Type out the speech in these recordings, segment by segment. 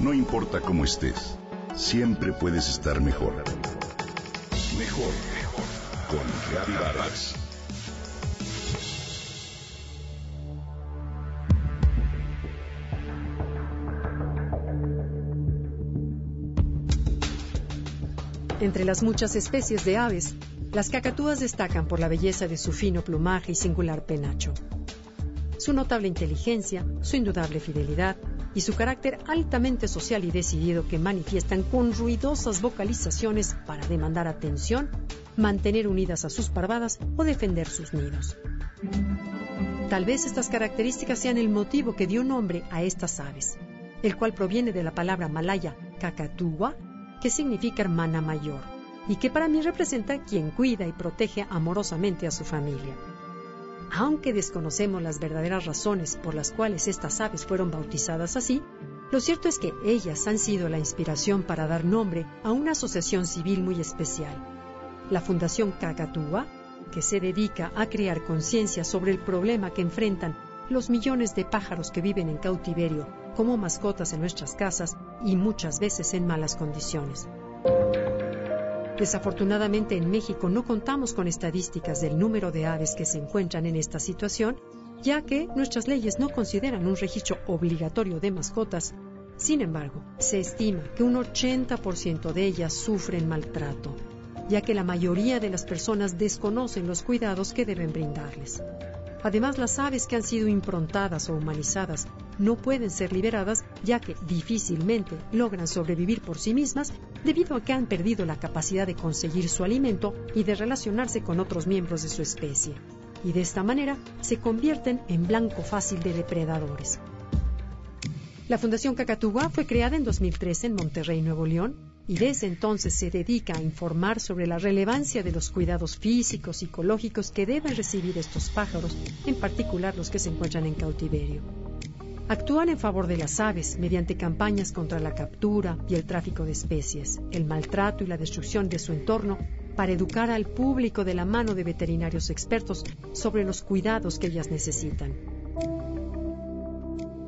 No importa cómo estés, siempre puedes estar mejor. Mejor, mejor. Con Vargas. Entre las muchas especies de aves, las cacatúas destacan por la belleza de su fino plumaje y singular penacho. Su notable inteligencia, su indudable fidelidad y su carácter altamente social y decidido que manifiestan con ruidosas vocalizaciones para demandar atención, mantener unidas a sus parvadas o defender sus nidos. Tal vez estas características sean el motivo que dio nombre a estas aves, el cual proviene de la palabra malaya cacatúa, que significa hermana mayor, y que para mí representa quien cuida y protege amorosamente a su familia. Aunque desconocemos las verdaderas razones por las cuales estas aves fueron bautizadas así, lo cierto es que ellas han sido la inspiración para dar nombre a una asociación civil muy especial, la Fundación Cacatúa, que se dedica a crear conciencia sobre el problema que enfrentan los millones de pájaros que viven en cautiverio como mascotas en nuestras casas y muchas veces en malas condiciones. Desafortunadamente en México no contamos con estadísticas del número de aves que se encuentran en esta situación, ya que nuestras leyes no consideran un registro obligatorio de mascotas. Sin embargo, se estima que un 80% de ellas sufren maltrato, ya que la mayoría de las personas desconocen los cuidados que deben brindarles. Además, las aves que han sido improntadas o humanizadas no pueden ser liberadas ya que difícilmente logran sobrevivir por sí mismas debido a que han perdido la capacidad de conseguir su alimento y de relacionarse con otros miembros de su especie. Y de esta manera se convierten en blanco fácil de depredadores. La Fundación Cacatúa fue creada en 2013 en Monterrey, Nuevo León, y desde entonces se dedica a informar sobre la relevancia de los cuidados físicos, y psicológicos que deben recibir estos pájaros, en particular los que se encuentran en cautiverio. Actúan en favor de las aves mediante campañas contra la captura y el tráfico de especies, el maltrato y la destrucción de su entorno para educar al público de la mano de veterinarios expertos sobre los cuidados que ellas necesitan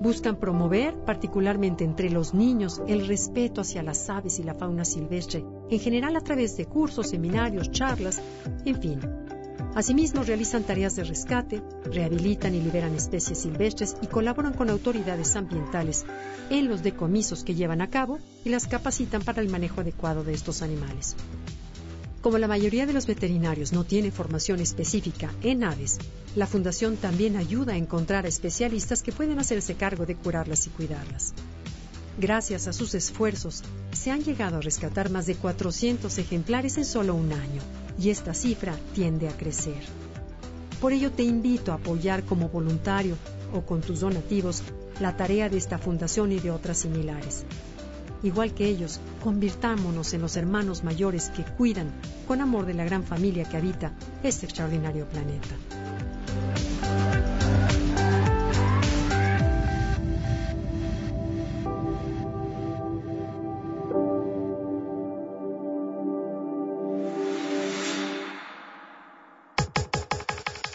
buscan promover, particularmente entre los niños, el respeto hacia las aves y la fauna silvestre, en general a través de cursos, seminarios, charlas, en fin. Asimismo, realizan tareas de rescate, rehabilitan y liberan especies silvestres y colaboran con autoridades ambientales en los decomisos que llevan a cabo y las capacitan para el manejo adecuado de estos animales. Como la mayoría de los veterinarios no tiene formación específica en aves, la Fundación también ayuda a encontrar a especialistas que pueden hacerse cargo de curarlas y cuidarlas. Gracias a sus esfuerzos, se han llegado a rescatar más de 400 ejemplares en solo un año, y esta cifra tiende a crecer. Por ello te invito a apoyar como voluntario o con tus donativos la tarea de esta fundación y de otras similares. Igual que ellos, convirtámonos en los hermanos mayores que cuidan con amor de la gran familia que habita este extraordinario planeta.